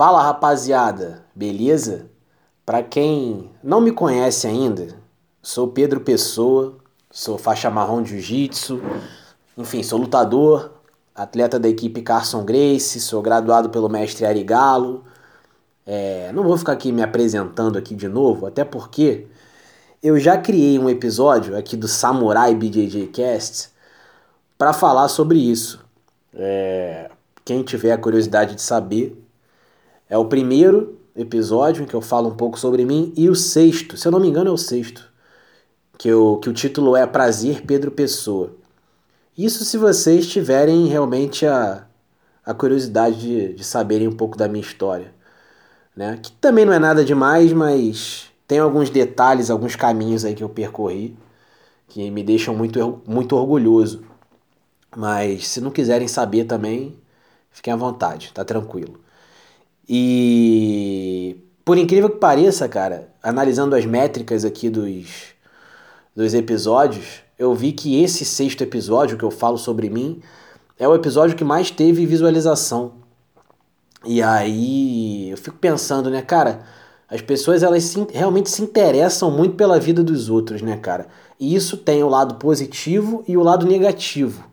Fala rapaziada, beleza? Para quem não me conhece ainda, sou Pedro Pessoa, sou faixa marrom de jiu-jitsu, enfim, sou lutador, atleta da equipe Carson Grace, sou graduado pelo mestre Ari Galo. É, não vou ficar aqui me apresentando aqui de novo, até porque eu já criei um episódio aqui do Samurai BJJ Cast para falar sobre isso. É, quem tiver a curiosidade de saber, é o primeiro episódio em que eu falo um pouco sobre mim e o sexto, se eu não me engano é o sexto, que, eu, que o título é Prazer Pedro Pessoa. Isso se vocês tiverem realmente a, a curiosidade de, de saberem um pouco da minha história. Né? Que também não é nada demais, mas tem alguns detalhes, alguns caminhos aí que eu percorri que me deixam muito, muito orgulhoso. Mas se não quiserem saber também, fiquem à vontade, tá tranquilo. E por incrível que pareça, cara, analisando as métricas aqui dos, dos episódios, eu vi que esse sexto episódio que eu falo sobre mim é o episódio que mais teve visualização. E aí eu fico pensando, né, cara, as pessoas elas se, realmente se interessam muito pela vida dos outros, né, cara? E isso tem o lado positivo e o lado negativo.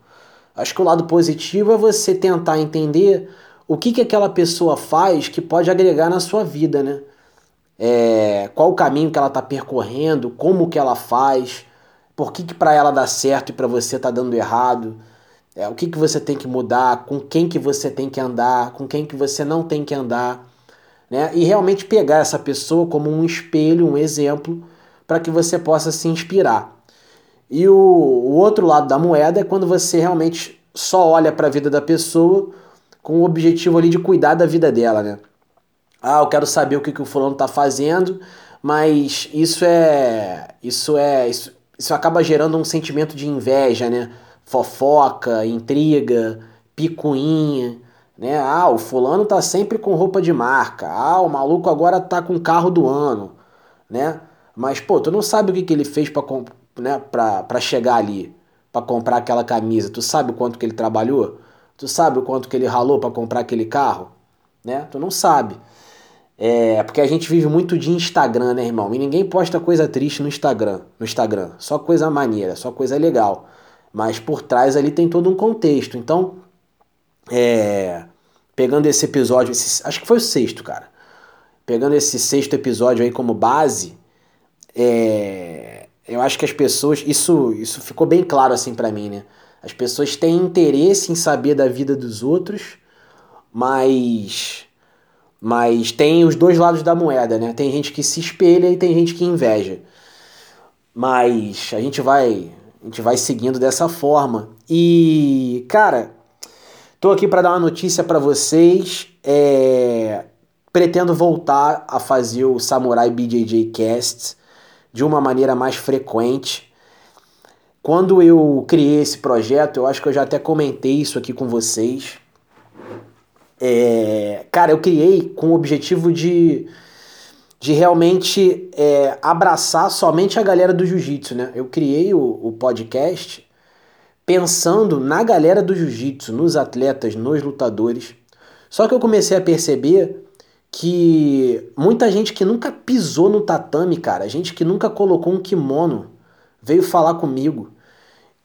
Acho que o lado positivo é você tentar entender o que, que aquela pessoa faz que pode agregar na sua vida, né? É, qual o caminho que ela está percorrendo, como que ela faz, por que, que para ela dá certo e para você tá dando errado, é, o que, que você tem que mudar, com quem que você tem que andar, com quem que você não tem que andar, né? E realmente pegar essa pessoa como um espelho, um exemplo, para que você possa se inspirar. E o, o outro lado da moeda é quando você realmente só olha para a vida da pessoa com o objetivo ali de cuidar da vida dela, né? Ah, eu quero saber o que, que o fulano tá fazendo, mas isso é. Isso é. Isso, isso acaba gerando um sentimento de inveja, né? Fofoca, intriga, picuinha, né? Ah, o fulano tá sempre com roupa de marca. Ah, o maluco agora tá com carro do ano, né? Mas, pô, tu não sabe o que, que ele fez para né, pra, pra chegar ali, para comprar aquela camisa. Tu sabe o quanto que ele trabalhou? Tu sabe o quanto que ele ralou para comprar aquele carro? Né? Tu não sabe. É, porque a gente vive muito de Instagram, né, irmão? E ninguém posta coisa triste no Instagram, no Instagram. Só coisa maneira, só coisa legal. Mas por trás ali tem todo um contexto. Então, é, pegando esse episódio, esse, acho que foi o sexto, cara. Pegando esse sexto episódio aí como base, é, eu acho que as pessoas, isso, isso ficou bem claro assim para mim, né? As pessoas têm interesse em saber da vida dos outros, mas mas tem os dois lados da moeda, né? Tem gente que se espelha e tem gente que inveja. Mas a gente vai a gente vai seguindo dessa forma. E, cara, tô aqui para dar uma notícia para vocês. É, pretendo voltar a fazer o Samurai BJJ Cast de uma maneira mais frequente. Quando eu criei esse projeto, eu acho que eu já até comentei isso aqui com vocês. É, cara, eu criei com o objetivo de, de realmente é, abraçar somente a galera do jiu-jitsu, né? Eu criei o, o podcast pensando na galera do jiu-jitsu, nos atletas, nos lutadores. Só que eu comecei a perceber que muita gente que nunca pisou no tatame, cara, gente que nunca colocou um kimono, veio falar comigo.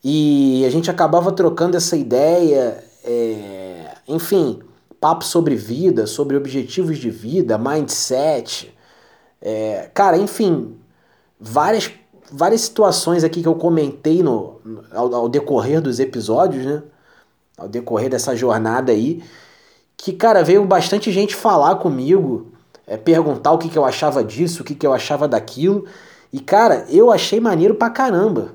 E a gente acabava trocando essa ideia, é, enfim, papo sobre vida, sobre objetivos de vida, mindset. É, cara, enfim, várias, várias situações aqui que eu comentei no, ao, ao decorrer dos episódios, né? Ao decorrer dessa jornada aí que, cara, veio bastante gente falar comigo, é, perguntar o que, que eu achava disso, o que, que eu achava daquilo. E, cara, eu achei maneiro pra caramba.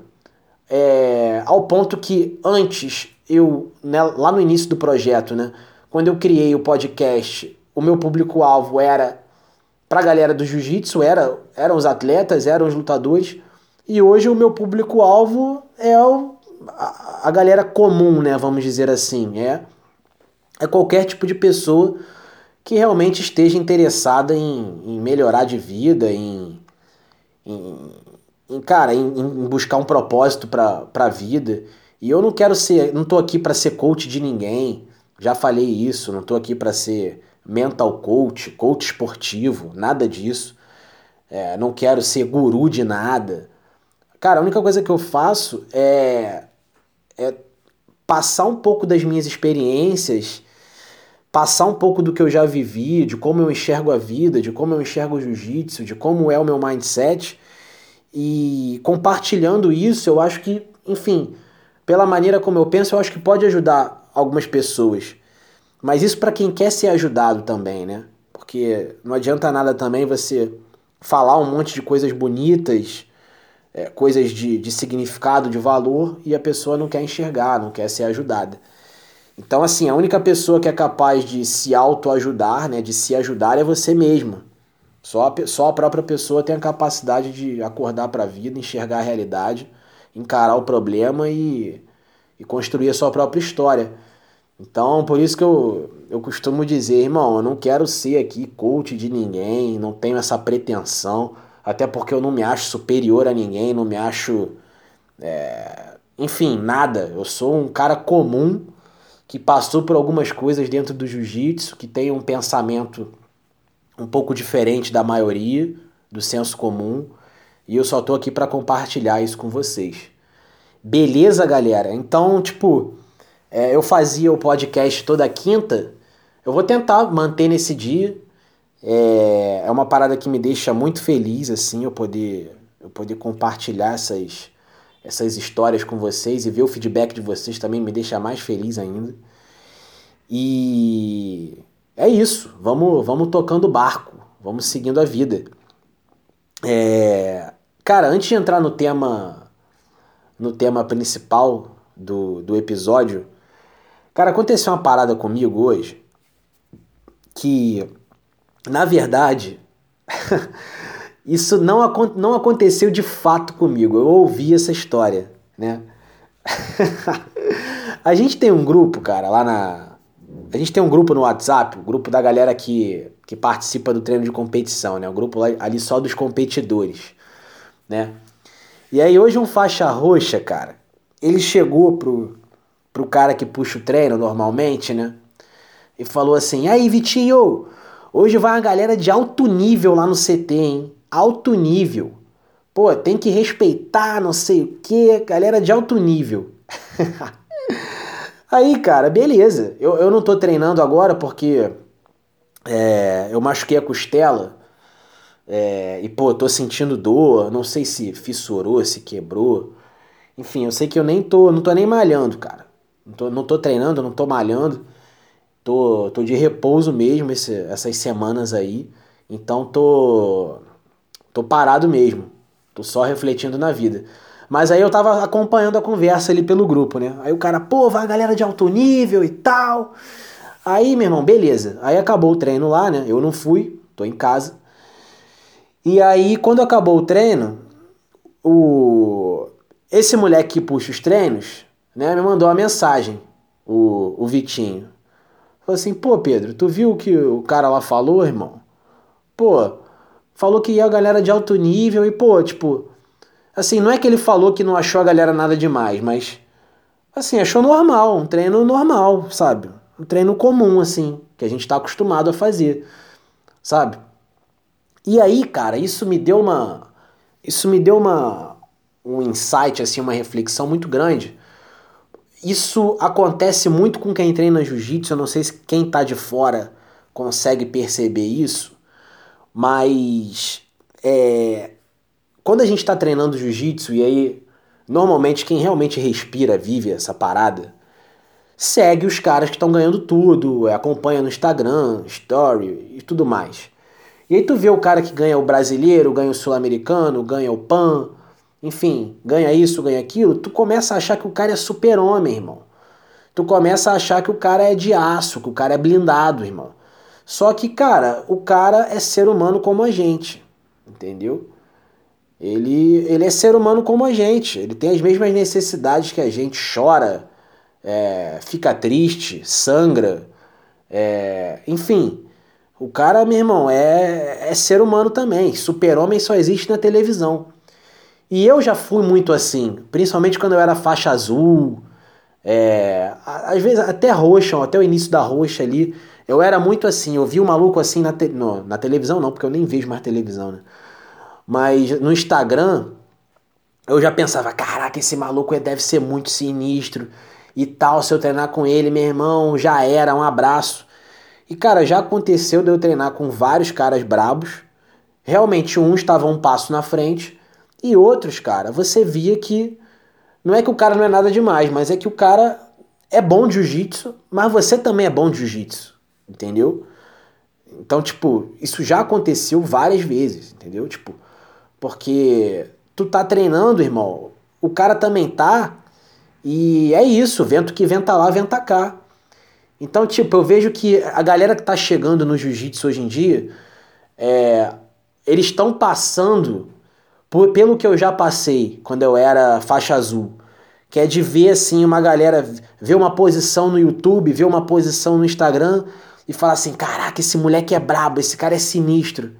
É, ao ponto que antes, eu, né, lá no início do projeto, né, quando eu criei o podcast, o meu público-alvo era pra galera do jiu-jitsu, era, eram os atletas, eram os lutadores. E hoje o meu público-alvo é o, a, a galera comum, né, vamos dizer assim. É é qualquer tipo de pessoa que realmente esteja interessada em, em melhorar de vida, em, em, em cara, em, em, buscar um propósito para a vida. E eu não quero ser, não tô aqui para ser coach de ninguém. Já falei isso, não tô aqui para ser mental coach, coach esportivo, nada disso. É, não quero ser guru de nada. Cara, a única coisa que eu faço é, é passar um pouco das minhas experiências, passar um pouco do que eu já vivi, de como eu enxergo a vida, de como eu enxergo o jiu-jitsu, de como é o meu mindset. E compartilhando isso, eu acho que, enfim, pela maneira como eu penso, eu acho que pode ajudar algumas pessoas. Mas isso para quem quer ser ajudado também, né? Porque não adianta nada também você falar um monte de coisas bonitas, é, coisas de, de significado, de valor, e a pessoa não quer enxergar, não quer ser ajudada. Então, assim, a única pessoa que é capaz de se autoajudar, né, de se ajudar, é você mesma. Só a, só a própria pessoa tem a capacidade de acordar para a vida, enxergar a realidade, encarar o problema e, e construir a sua própria história. Então, por isso que eu, eu costumo dizer, irmão, eu não quero ser aqui coach de ninguém, não tenho essa pretensão, até porque eu não me acho superior a ninguém, não me acho. É, enfim, nada. Eu sou um cara comum que passou por algumas coisas dentro do jiu-jitsu, que tem um pensamento um pouco diferente da maioria, do senso comum, e eu só tô aqui para compartilhar isso com vocês. Beleza, galera? Então, tipo, é, eu fazia o podcast toda quinta. Eu vou tentar manter nesse dia. É, é uma parada que me deixa muito feliz, assim, eu poder, eu poder compartilhar essas, essas histórias com vocês e ver o feedback de vocês também me deixa mais feliz ainda. E é isso. Vamos, vamos tocando o barco, vamos seguindo a vida. É, cara, antes de entrar no tema, no tema principal do, do episódio, Cara, aconteceu uma parada comigo hoje que, na verdade, isso não, não aconteceu de fato comigo. Eu ouvi essa história, né? a gente tem um grupo, cara, lá na. A gente tem um grupo no WhatsApp, o um grupo da galera que, que participa do treino de competição, né? O um grupo ali só dos competidores, né? E aí hoje um faixa roxa, cara, ele chegou pro, pro cara que puxa o treino normalmente, né? E falou assim: aí, Vitinho, hoje vai uma galera de alto nível lá no CT, hein? Alto nível. Pô, tem que respeitar, não sei o que, galera de alto nível. aí, cara, beleza. Eu, eu não tô treinando agora porque é, eu machuquei a costela. É, e, pô, tô sentindo dor. Não sei se fissurou, se quebrou. Enfim, eu sei que eu nem tô, não tô nem malhando, cara. Não tô, não tô treinando, não tô malhando. Tô, tô de repouso mesmo esse, essas semanas aí. Então tô, tô parado mesmo. Tô só refletindo na vida. Mas aí eu tava acompanhando a conversa ali pelo grupo, né? Aí o cara, pô, vai a galera de alto nível e tal. Aí, meu irmão, beleza. Aí acabou o treino lá, né? Eu não fui, tô em casa. E aí, quando acabou o treino, o esse moleque que puxa os treinos, né, me mandou uma mensagem, o, o Vitinho. Falou assim, pô, Pedro, tu viu o que o cara lá falou, irmão? Pô, falou que ia a galera de alto nível e, pô, tipo, assim, não é que ele falou que não achou a galera nada demais, mas, assim, achou normal, um treino normal, sabe? Um treino comum, assim, que a gente tá acostumado a fazer, sabe? E aí, cara, isso me deu uma. Isso me deu uma. Um insight, assim, uma reflexão muito grande isso acontece muito com quem treina jiu-jitsu, eu não sei se quem tá de fora consegue perceber isso, mas é, quando a gente está treinando jiu-jitsu e aí normalmente quem realmente respira, vive essa parada, segue os caras que estão ganhando tudo, é, acompanha no Instagram, story e tudo mais. E aí tu vê o cara que ganha o brasileiro, ganha o sul-americano, ganha o PAN, enfim, ganha isso, ganha aquilo, tu começa a achar que o cara é super-homem, irmão. Tu começa a achar que o cara é de aço, que o cara é blindado, irmão. Só que, cara, o cara é ser humano como a gente, entendeu? Ele, ele é ser humano como a gente, ele tem as mesmas necessidades que a gente, chora, é, fica triste, sangra, é, enfim. O cara, meu irmão, é, é ser humano também. Super-homem só existe na televisão. E eu já fui muito assim, principalmente quando eu era faixa azul, é, às vezes até roxa, até o início da roxa ali, Eu era muito assim, eu vi um maluco assim na, te, no, na televisão, não, porque eu nem vejo mais televisão, né? Mas no Instagram, eu já pensava, caraca, esse maluco deve ser muito sinistro e tal. Se eu treinar com ele, meu irmão, já era, um abraço. E cara, já aconteceu de eu treinar com vários caras brabos. Realmente, uns estavam um passo na frente e outros, cara, você via que não é que o cara não é nada demais, mas é que o cara é bom de jiu-jitsu, mas você também é bom de jiu-jitsu, entendeu? Então, tipo, isso já aconteceu várias vezes, entendeu? Tipo, porque tu tá treinando, irmão, o cara também tá, e é isso, vento que venta lá, venta cá. Então, tipo, eu vejo que a galera que tá chegando no jiu-jitsu hoje em dia, é, eles estão passando por, pelo que eu já passei quando eu era faixa azul. Que é de ver assim uma galera ver uma posição no YouTube, ver uma posição no Instagram e falar assim: caraca, esse moleque é brabo, esse cara é sinistro.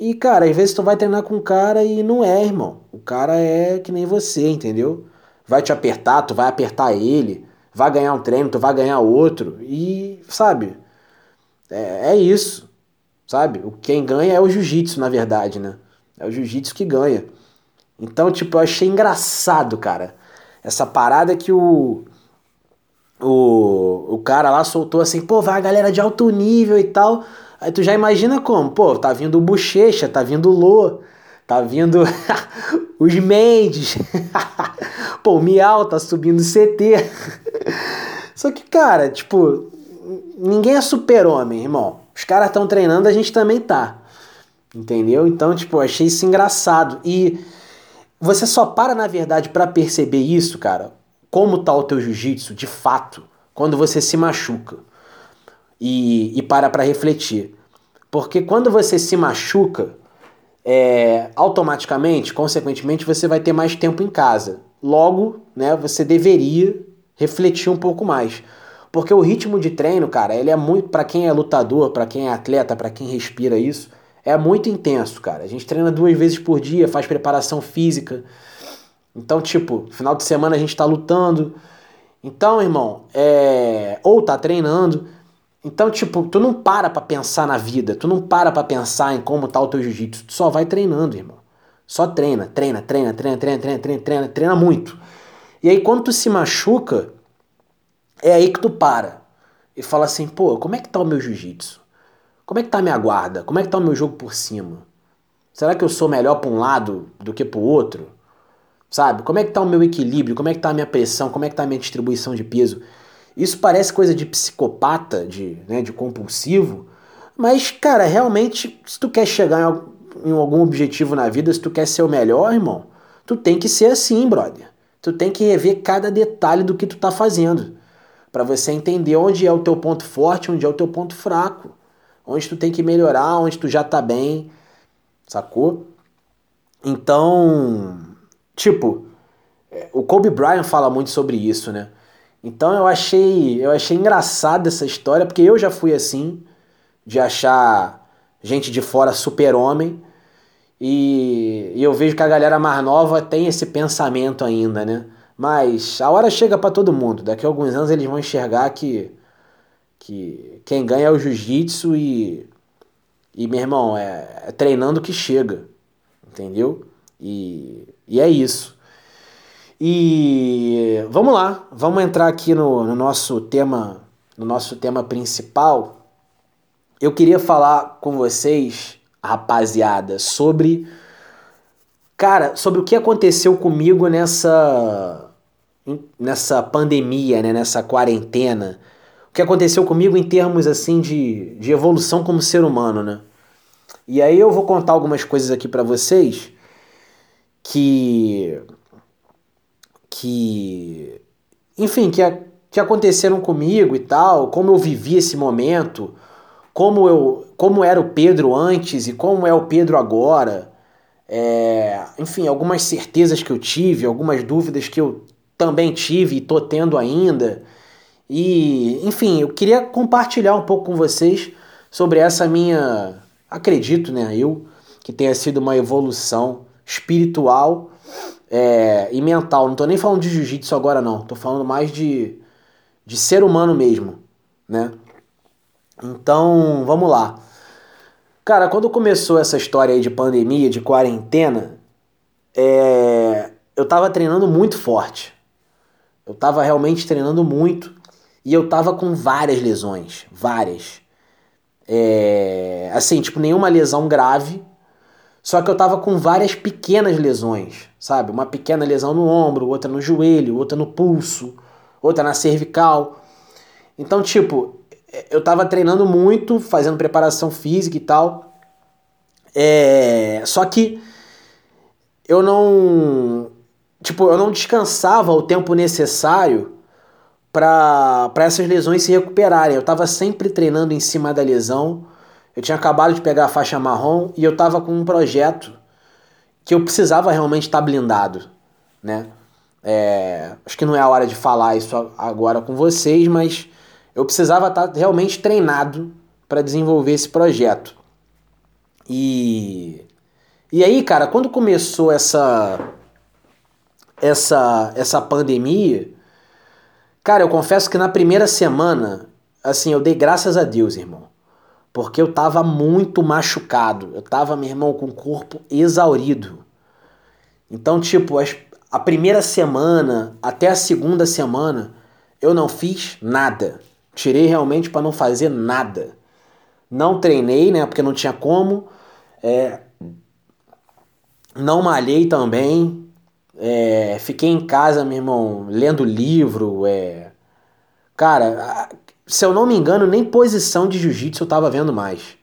E, cara, às vezes tu vai treinar com um cara e não é, irmão. O cara é que nem você, entendeu? Vai te apertar, tu vai apertar ele, vai ganhar um treino, tu vai ganhar outro. E, sabe? É, é isso, sabe? Quem ganha é o jiu-jitsu, na verdade, né? É o jiu-jitsu que ganha. Então, tipo, eu achei engraçado, cara. Essa parada que o, o, o cara lá soltou assim, pô, vai a galera de alto nível e tal. Aí tu já imagina como, pô, tá vindo o Bochecha, tá vindo o Lô, tá vindo os Mendes, pô, o Miau tá subindo CT. Só que, cara, tipo, ninguém é super-homem, irmão. Os caras estão treinando, a gente também tá. Entendeu? Então, tipo, achei isso engraçado. E você só para, na verdade, para perceber isso, cara, como tá o teu jiu-jitsu, de fato, quando você se machuca. E, e para para refletir. Porque quando você se machuca, é, automaticamente, consequentemente, você vai ter mais tempo em casa. Logo, né, você deveria refletir um pouco mais. Porque o ritmo de treino, cara, ele é muito para quem é lutador, para quem é atleta, para quem respira isso, é muito intenso, cara. A gente treina duas vezes por dia, faz preparação física. Então, tipo, final de semana a gente tá lutando. Então, irmão, é... ou tá treinando. Então, tipo, tu não para pra pensar na vida, tu não para pra pensar em como tá o teu jiu-jitsu, tu só vai treinando, irmão. Só treina, treina, treina, treina, treina, treina, treina, treina, treina muito. E aí, quando tu se machuca, é aí que tu para. E fala assim, pô, como é que tá o meu jiu-jitsu? Como é que tá a minha guarda? Como é que tá o meu jogo por cima? Será que eu sou melhor para um lado do que para o outro? Sabe? Como é que tá o meu equilíbrio? Como é que tá a minha pressão? Como é que tá a minha distribuição de peso? Isso parece coisa de psicopata, de, né, de compulsivo, mas, cara, realmente, se tu quer chegar em algum objetivo na vida, se tu quer ser o melhor, irmão, tu tem que ser assim, brother. Tu tem que rever cada detalhe do que tu tá fazendo, para você entender onde é o teu ponto forte, onde é o teu ponto fraco onde tu tem que melhorar, onde tu já tá bem, sacou? Então, tipo, é, o Kobe Bryant fala muito sobre isso, né? Então eu achei, eu achei engraçada essa história, porque eu já fui assim, de achar gente de fora super-homem, e, e eu vejo que a galera mais nova tem esse pensamento ainda, né? Mas a hora chega para todo mundo. Daqui a alguns anos eles vão enxergar que que quem ganha é o jiu-jitsu e, e, meu irmão, é, é, treinando que chega, entendeu? E, e é isso. E vamos lá, vamos entrar aqui no, no nosso tema, no nosso tema principal. Eu queria falar com vocês, rapaziada, sobre cara, sobre o que aconteceu comigo nessa nessa pandemia, né, nessa quarentena o que aconteceu comigo em termos assim de, de evolução como ser humano, né? E aí eu vou contar algumas coisas aqui para vocês que que enfim, que, que aconteceram comigo e tal, como eu vivi esse momento, como eu como era o Pedro antes e como é o Pedro agora. É, enfim, algumas certezas que eu tive, algumas dúvidas que eu também tive e tô tendo ainda. E, enfim, eu queria compartilhar um pouco com vocês sobre essa minha, acredito, né, eu, que tenha sido uma evolução espiritual é, e mental. Não tô nem falando de jiu-jitsu agora, não. Tô falando mais de, de ser humano mesmo, né? Então, vamos lá. Cara, quando começou essa história aí de pandemia, de quarentena, é... eu tava treinando muito forte. Eu tava realmente treinando muito e eu tava com várias lesões, várias. É... Assim, tipo, nenhuma lesão grave, só que eu tava com várias pequenas lesões, sabe? Uma pequena lesão no ombro, outra no joelho, outra no pulso, outra na cervical. Então, tipo, eu tava treinando muito, fazendo preparação física e tal. É, só que eu não, tipo, eu não descansava o tempo necessário para essas lesões se recuperarem. Eu tava sempre treinando em cima da lesão. Eu tinha acabado de pegar a faixa marrom e eu tava com um projeto que eu precisava realmente estar tá blindado, né? É, acho que não é a hora de falar isso agora com vocês, mas eu precisava estar realmente treinado para desenvolver esse projeto. E e aí, cara, quando começou essa essa essa pandemia, cara, eu confesso que na primeira semana, assim, eu dei graças a Deus, irmão. Porque eu tava muito machucado. Eu tava, meu irmão, com o corpo exaurido. Então, tipo, as, a primeira semana até a segunda semana, eu não fiz nada. Tirei realmente para não fazer nada. Não treinei, né? Porque não tinha como. É, não malhei também. É, fiquei em casa, meu irmão, lendo livro. É... Cara, se eu não me engano, nem posição de jiu-jitsu eu tava vendo mais.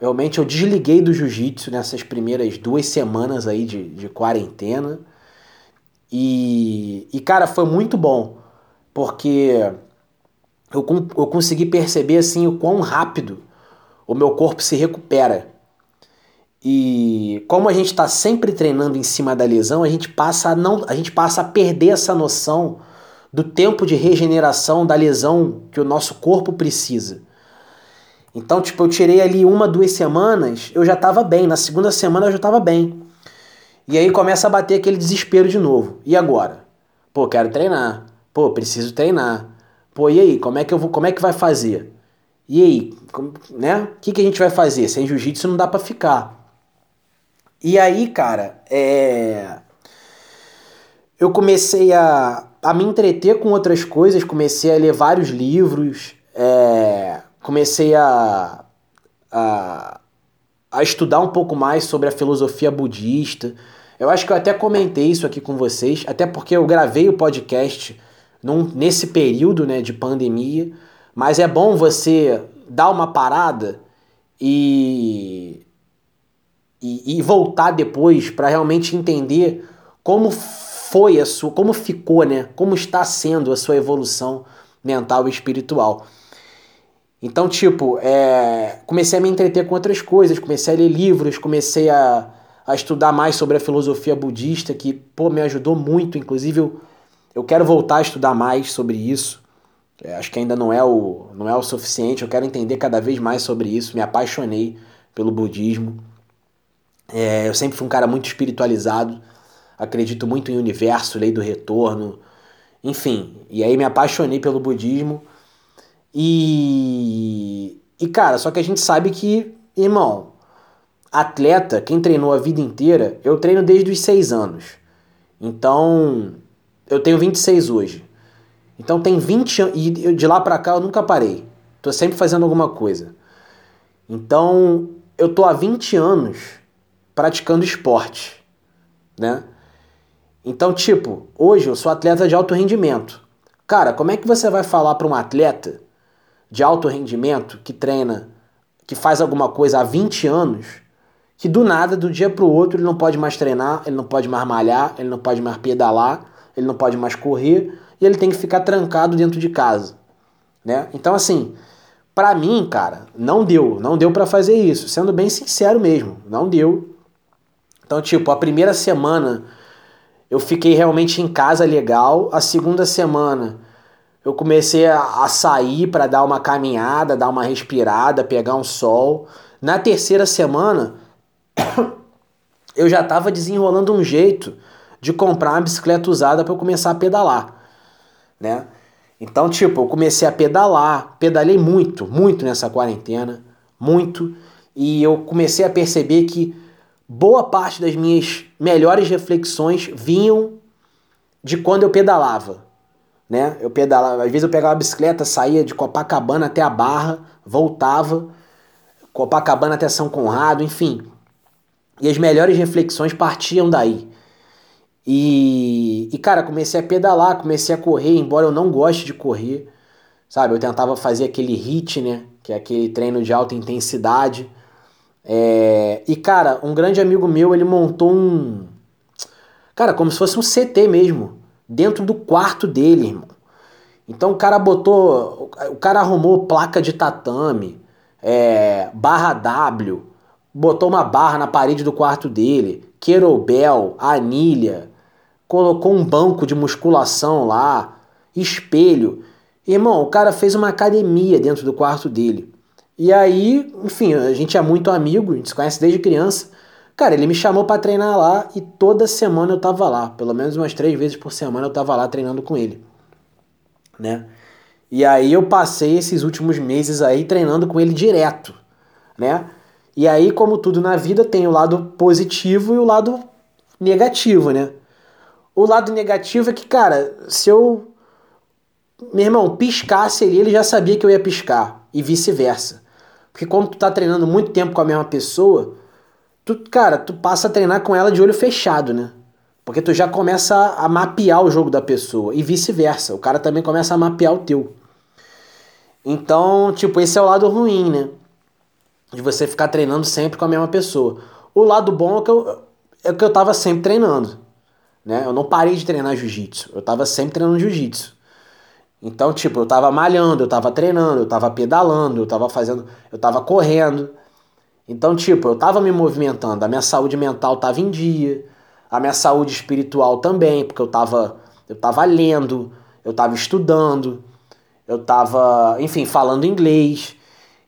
Realmente eu desliguei do jiu-jitsu nessas primeiras duas semanas aí de, de quarentena. E, e, cara, foi muito bom. Porque eu, eu consegui perceber assim o quão rápido o meu corpo se recupera. E como a gente está sempre treinando em cima da lesão, a gente passa a não, a gente passa a perder essa noção do tempo de regeneração da lesão que o nosso corpo precisa. Então, tipo, eu tirei ali uma, duas semanas, eu já estava bem. Na segunda semana eu já estava bem. E aí começa a bater aquele desespero de novo. E agora? Pô, quero treinar. Pô, preciso treinar. Pô, e aí, como é que eu vou, como é que vai fazer? E aí, como, né? O que, que a gente vai fazer? Sem jiu-jitsu não dá para ficar. E aí, cara, é... eu comecei a, a me entreter com outras coisas, comecei a ler vários livros, é... comecei a, a, a estudar um pouco mais sobre a filosofia budista. Eu acho que eu até comentei isso aqui com vocês, até porque eu gravei o podcast num, nesse período né, de pandemia, mas é bom você dar uma parada e, e, e voltar depois para realmente entender como foi a sua, como ficou, né? Como está sendo a sua evolução mental e espiritual. Então, tipo, é, comecei a me entreter com outras coisas, comecei a ler livros, comecei a, a estudar mais sobre a filosofia budista, que, pô, me ajudou muito. Inclusive, eu eu quero voltar a estudar mais sobre isso. É, acho que ainda não é, o, não é o suficiente. Eu quero entender cada vez mais sobre isso. Me apaixonei pelo budismo. É, eu sempre fui um cara muito espiritualizado. Acredito muito em universo, lei do retorno. Enfim, e aí me apaixonei pelo budismo. E, e cara, só que a gente sabe que, irmão, atleta, quem treinou a vida inteira, eu treino desde os seis anos. Então, eu tenho 26 hoje. Então tem 20 anos. E de lá para cá eu nunca parei. Tô sempre fazendo alguma coisa. Então eu tô há 20 anos praticando esporte, né? Então, tipo, hoje eu sou atleta de alto rendimento. Cara, como é que você vai falar para um atleta de alto rendimento que treina, que faz alguma coisa há 20 anos, que do nada, do dia pro outro, ele não pode mais treinar, ele não pode mais malhar, ele não pode mais pedalar, ele não pode mais correr e ele tem que ficar trancado dentro de casa, né? Então assim, para mim, cara, não deu, não deu para fazer isso, sendo bem sincero mesmo, não deu. Então, tipo, a primeira semana eu fiquei realmente em casa legal, a segunda semana eu comecei a, a sair para dar uma caminhada, dar uma respirada, pegar um sol. Na terceira semana, eu já estava desenrolando um jeito de comprar uma bicicleta usada para eu começar a pedalar, né? Então, tipo, eu comecei a pedalar, pedalei muito, muito nessa quarentena, muito, e eu comecei a perceber que boa parte das minhas melhores reflexões vinham de quando eu pedalava, né? Eu pedalava, às vezes eu pegava a bicicleta, saía de Copacabana até a Barra, voltava, Copacabana até São Conrado, enfim. E as melhores reflexões partiam daí. E, e, cara, comecei a pedalar, comecei a correr, embora eu não goste de correr, sabe? Eu tentava fazer aquele HIT, né? Que é aquele treino de alta intensidade. É... E, cara, um grande amigo meu, ele montou um. Cara, como se fosse um CT mesmo, dentro do quarto dele, irmão. Então o cara botou. O cara arrumou placa de tatame, é, barra W, botou uma barra na parede do quarto dele, querobel, anilha, colocou um banco de musculação lá, espelho. Irmão, o cara fez uma academia dentro do quarto dele. E aí, enfim, a gente é muito amigo, a gente se conhece desde criança. Cara, ele me chamou para treinar lá e toda semana eu tava lá. Pelo menos umas três vezes por semana eu tava lá treinando com ele. Né? E aí eu passei esses últimos meses aí treinando com ele direto, né? E aí, como tudo na vida, tem o lado positivo e o lado negativo, né? O lado negativo é que, cara, se eu. Meu irmão, piscasse ali, ele já sabia que eu ia piscar. E vice-versa. Porque quando tu tá treinando muito tempo com a mesma pessoa, tu, cara, tu passa a treinar com ela de olho fechado, né? Porque tu já começa a mapear o jogo da pessoa. E vice-versa. O cara também começa a mapear o teu. Então, tipo, esse é o lado ruim, né? De você ficar treinando sempre com a mesma pessoa. O lado bom é que eu, é que eu tava sempre treinando. Né? Eu não parei de treinar jiu-jitsu. Eu tava sempre treinando jiu-jitsu. Então, tipo, eu tava malhando, eu tava treinando, eu tava pedalando, eu tava fazendo, eu tava correndo. Então, tipo, eu tava me movimentando, a minha saúde mental tava em dia, a minha saúde espiritual também, porque eu tava, eu tava lendo, eu tava estudando, eu tava, enfim, falando inglês,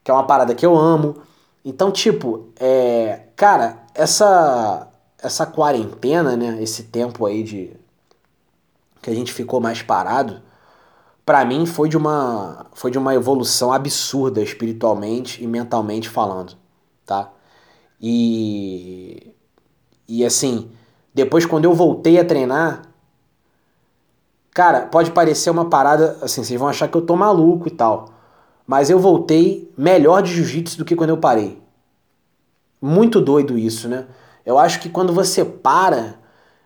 que é uma parada que eu amo. Então, tipo, é, cara, essa essa quarentena, né, esse tempo aí de que a gente ficou mais parado, para mim foi de uma foi de uma evolução absurda espiritualmente e mentalmente falando, tá? E e assim, depois quando eu voltei a treinar, cara, pode parecer uma parada assim, vocês vão achar que eu tô maluco e tal, mas eu voltei melhor de jiu-jitsu do que quando eu parei. Muito doido isso, né? Eu acho que quando você para,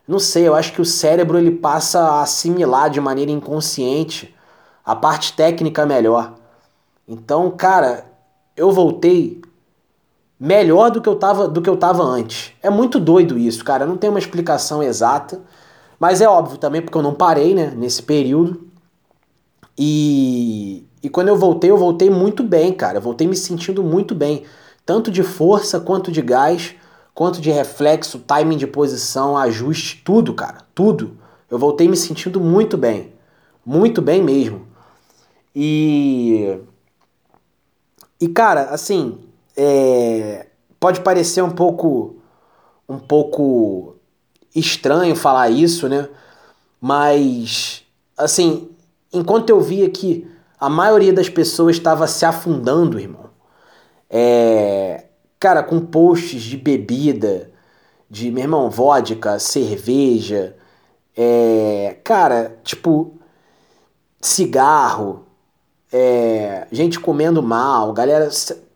não sei, eu acho que o cérebro ele passa a assimilar de maneira inconsciente a parte técnica melhor. Então, cara, eu voltei melhor do que eu tava, do que eu tava antes. É muito doido isso, cara. Não tem uma explicação exata, mas é óbvio também porque eu não parei, né, nesse período. E e quando eu voltei, eu voltei muito bem, cara. Eu voltei me sentindo muito bem, tanto de força quanto de gás quanto de reflexo, timing de posição, ajuste, tudo, cara, tudo. Eu voltei me sentindo muito bem, muito bem mesmo. E e cara, assim, é, pode parecer um pouco um pouco estranho falar isso, né? Mas assim, enquanto eu via que a maioria das pessoas estava se afundando, irmão, é, cara, com posts de bebida, de, meu irmão, vodka, cerveja, é, cara, tipo, cigarro, é, gente comendo mal, galera,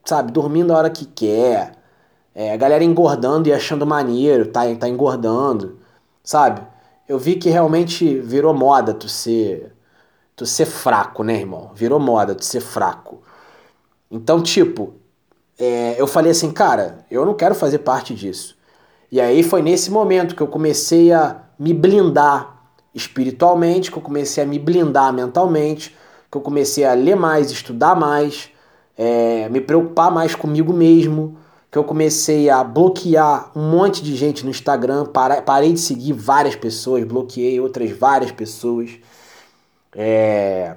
sabe, dormindo a hora que quer, é, galera engordando e achando maneiro, tá, tá engordando, sabe? Eu vi que realmente virou moda tu ser, tu ser fraco, né, irmão? Virou moda tu ser fraco. Então, tipo, é, eu falei assim, cara, eu não quero fazer parte disso. E aí foi nesse momento que eu comecei a me blindar espiritualmente, que eu comecei a me blindar mentalmente, que eu comecei a ler mais, estudar mais, é, me preocupar mais comigo mesmo, que eu comecei a bloquear um monte de gente no Instagram, parei de seguir várias pessoas, bloqueei outras várias pessoas. É,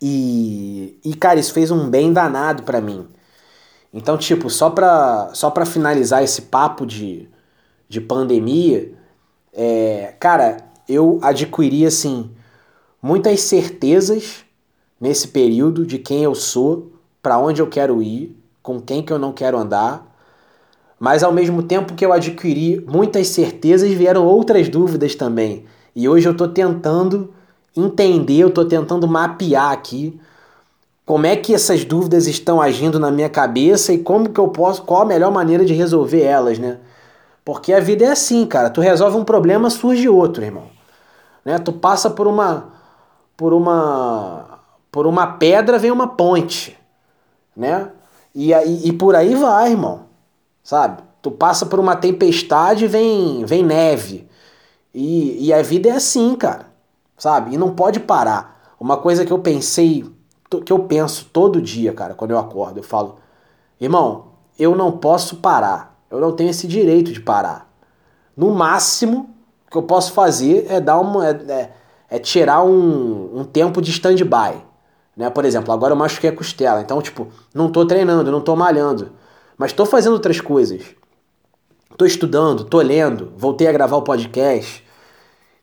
e, e, cara, isso fez um bem danado para mim. Então, tipo, só pra, só pra finalizar esse papo de, de pandemia, é, cara, eu adquiri, assim, muitas certezas nesse período de quem eu sou, para onde eu quero ir, com quem que eu não quero andar. Mas ao mesmo tempo que eu adquiri muitas certezas, vieram outras dúvidas também. E hoje eu estou tentando entender, eu estou tentando mapear aqui como é que essas dúvidas estão agindo na minha cabeça e como que eu posso, qual a melhor maneira de resolver elas, né? Porque a vida é assim, cara. Tu resolve um problema, surge outro, irmão. Né? Tu passa por uma por uma por uma pedra vem uma ponte, né? E, aí, e por aí vai, irmão. Sabe? Tu passa por uma tempestade vem vem neve. E, e a vida é assim, cara. Sabe? E não pode parar. Uma coisa que eu pensei, que eu penso todo dia, cara, quando eu acordo, eu falo: "Irmão, eu não posso parar. Eu não tenho esse direito de parar. No máximo que eu posso fazer é dar uma é, é, é tirar um, um tempo de stand-by. Né? Por exemplo, agora eu machuquei a costela, então, tipo, não tô treinando, não tô malhando, mas tô fazendo outras coisas. Tô estudando, tô lendo, voltei a gravar o podcast,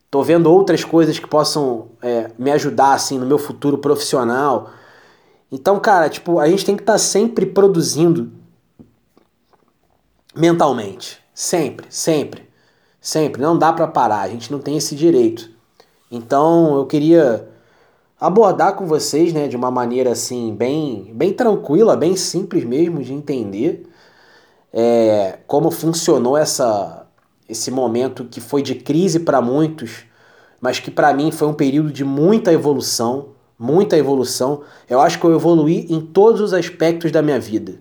tô vendo outras coisas que possam é, me ajudar, assim, no meu futuro profissional. Então, cara, tipo, a gente tem que estar tá sempre produzindo mentalmente. Sempre, sempre, sempre. Não dá para parar, a gente não tem esse direito. Então, eu queria abordar com vocês, né, de uma maneira assim bem, bem tranquila, bem simples mesmo de entender é, como funcionou essa, esse momento que foi de crise para muitos, mas que para mim foi um período de muita evolução, muita evolução. Eu acho que eu evoluí em todos os aspectos da minha vida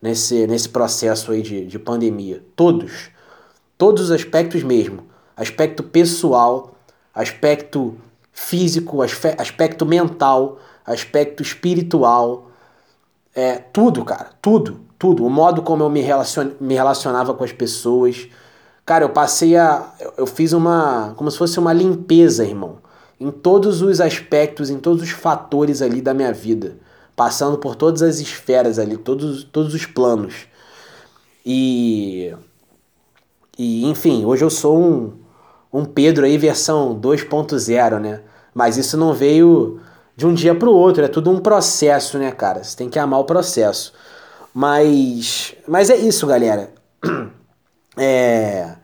nesse, nesse processo aí de, de pandemia, todos, todos os aspectos mesmo, aspecto pessoal, aspecto físico, aspecto mental, aspecto espiritual, é, tudo, cara, tudo, tudo. O modo como eu me, relacion, me relacionava com as pessoas. Cara, eu passei a. Eu fiz uma. como se fosse uma limpeza, irmão. Em todos os aspectos, em todos os fatores ali da minha vida. Passando por todas as esferas ali, todos, todos os planos. E. E, enfim, hoje eu sou um, um Pedro aí versão 2.0, né? Mas isso não veio de um dia para o outro, é tudo um processo, né, cara? Você tem que amar o processo. Mas, mas é isso, galera. É,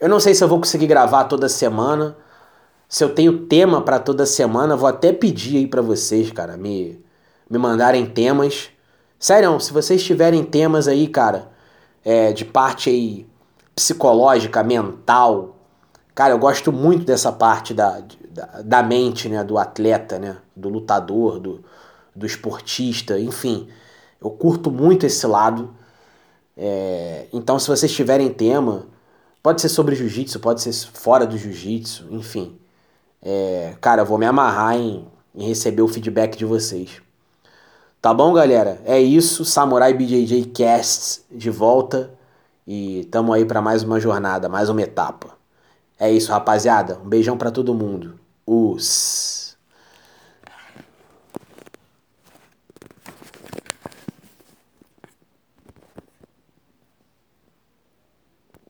eu não sei se eu vou conseguir gravar toda semana. Se eu tenho tema para toda semana, vou até pedir aí para vocês, cara, me, me mandarem temas. Sério, se vocês tiverem temas aí, cara, é, de parte aí psicológica, mental, cara, eu gosto muito dessa parte da, da, da mente, né, do atleta, né, do lutador, do, do esportista, enfim. Eu curto muito esse lado. É, então, se vocês tiverem tema, pode ser sobre jiu-jitsu, pode ser fora do jiu-jitsu, enfim. É, cara, eu vou me amarrar em, em receber o feedback de vocês. Tá bom, galera? É isso. Samurai BJJ Cast de volta. E tamo aí para mais uma jornada, mais uma etapa. É isso, rapaziada. Um beijão para todo mundo. Os